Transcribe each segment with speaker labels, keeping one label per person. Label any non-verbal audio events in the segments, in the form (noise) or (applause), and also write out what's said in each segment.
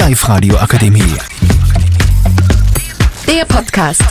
Speaker 1: Live-Radio Akademie.
Speaker 2: Der Podcast.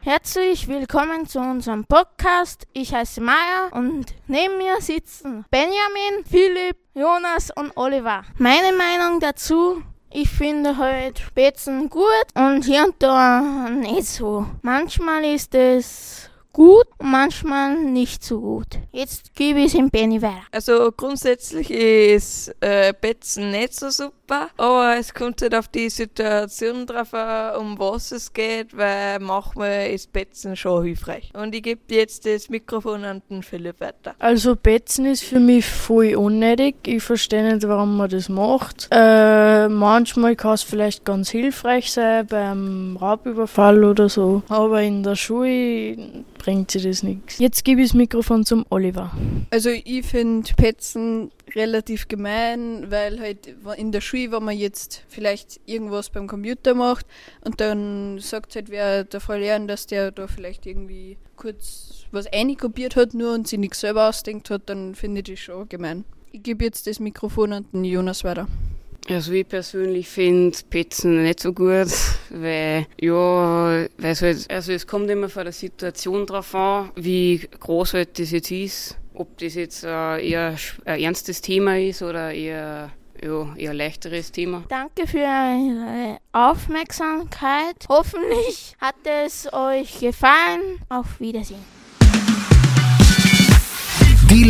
Speaker 3: Herzlich willkommen zu unserem Podcast. Ich heiße Maya und neben mir sitzen Benjamin, Philipp, Jonas und Oliver. Meine Meinung dazu, ich finde heute Spätzen gut und hier und da nicht so. Manchmal ist es gut und manchmal nicht so gut. Jetzt gebe ich es dem Benny weiter.
Speaker 4: Also grundsätzlich ist äh, Betzen nicht so super, aber es kommt halt auf die Situation drauf an, um was es geht, weil manchmal ist Betzen schon hilfreich. Und ich gebe jetzt das Mikrofon an den Philipp weiter.
Speaker 5: Also Betzen ist für mich voll unnötig. Ich verstehe nicht, warum man das macht. Äh, manchmal kann es vielleicht ganz hilfreich sein beim Raubüberfall oder so, aber in der Schule bringt sie das nichts. Jetzt gebe ich das Mikrofon zum Oliver.
Speaker 6: Also ich finde Petzen relativ gemein, weil halt in der Schule, wenn man jetzt vielleicht irgendwas beim Computer macht und dann sagt halt wer der Frau Lehrerin, dass der da vielleicht irgendwie kurz was einkopiert hat nur und sich nichts selber ausdenkt hat, dann finde ich das schon gemein. Ich gebe jetzt das Mikrofon an den Jonas weiter.
Speaker 7: Also ich persönlich finde Petzen nicht so gut, (laughs) weil ja, weil halt, also es kommt immer von der Situation drauf an, wie groß halt das jetzt ist, ob das jetzt äh, eher ein ernstes Thema ist oder eher ja, eher leichteres Thema.
Speaker 3: Danke für eure Aufmerksamkeit. Hoffentlich hat es euch gefallen. Auf Wiedersehen.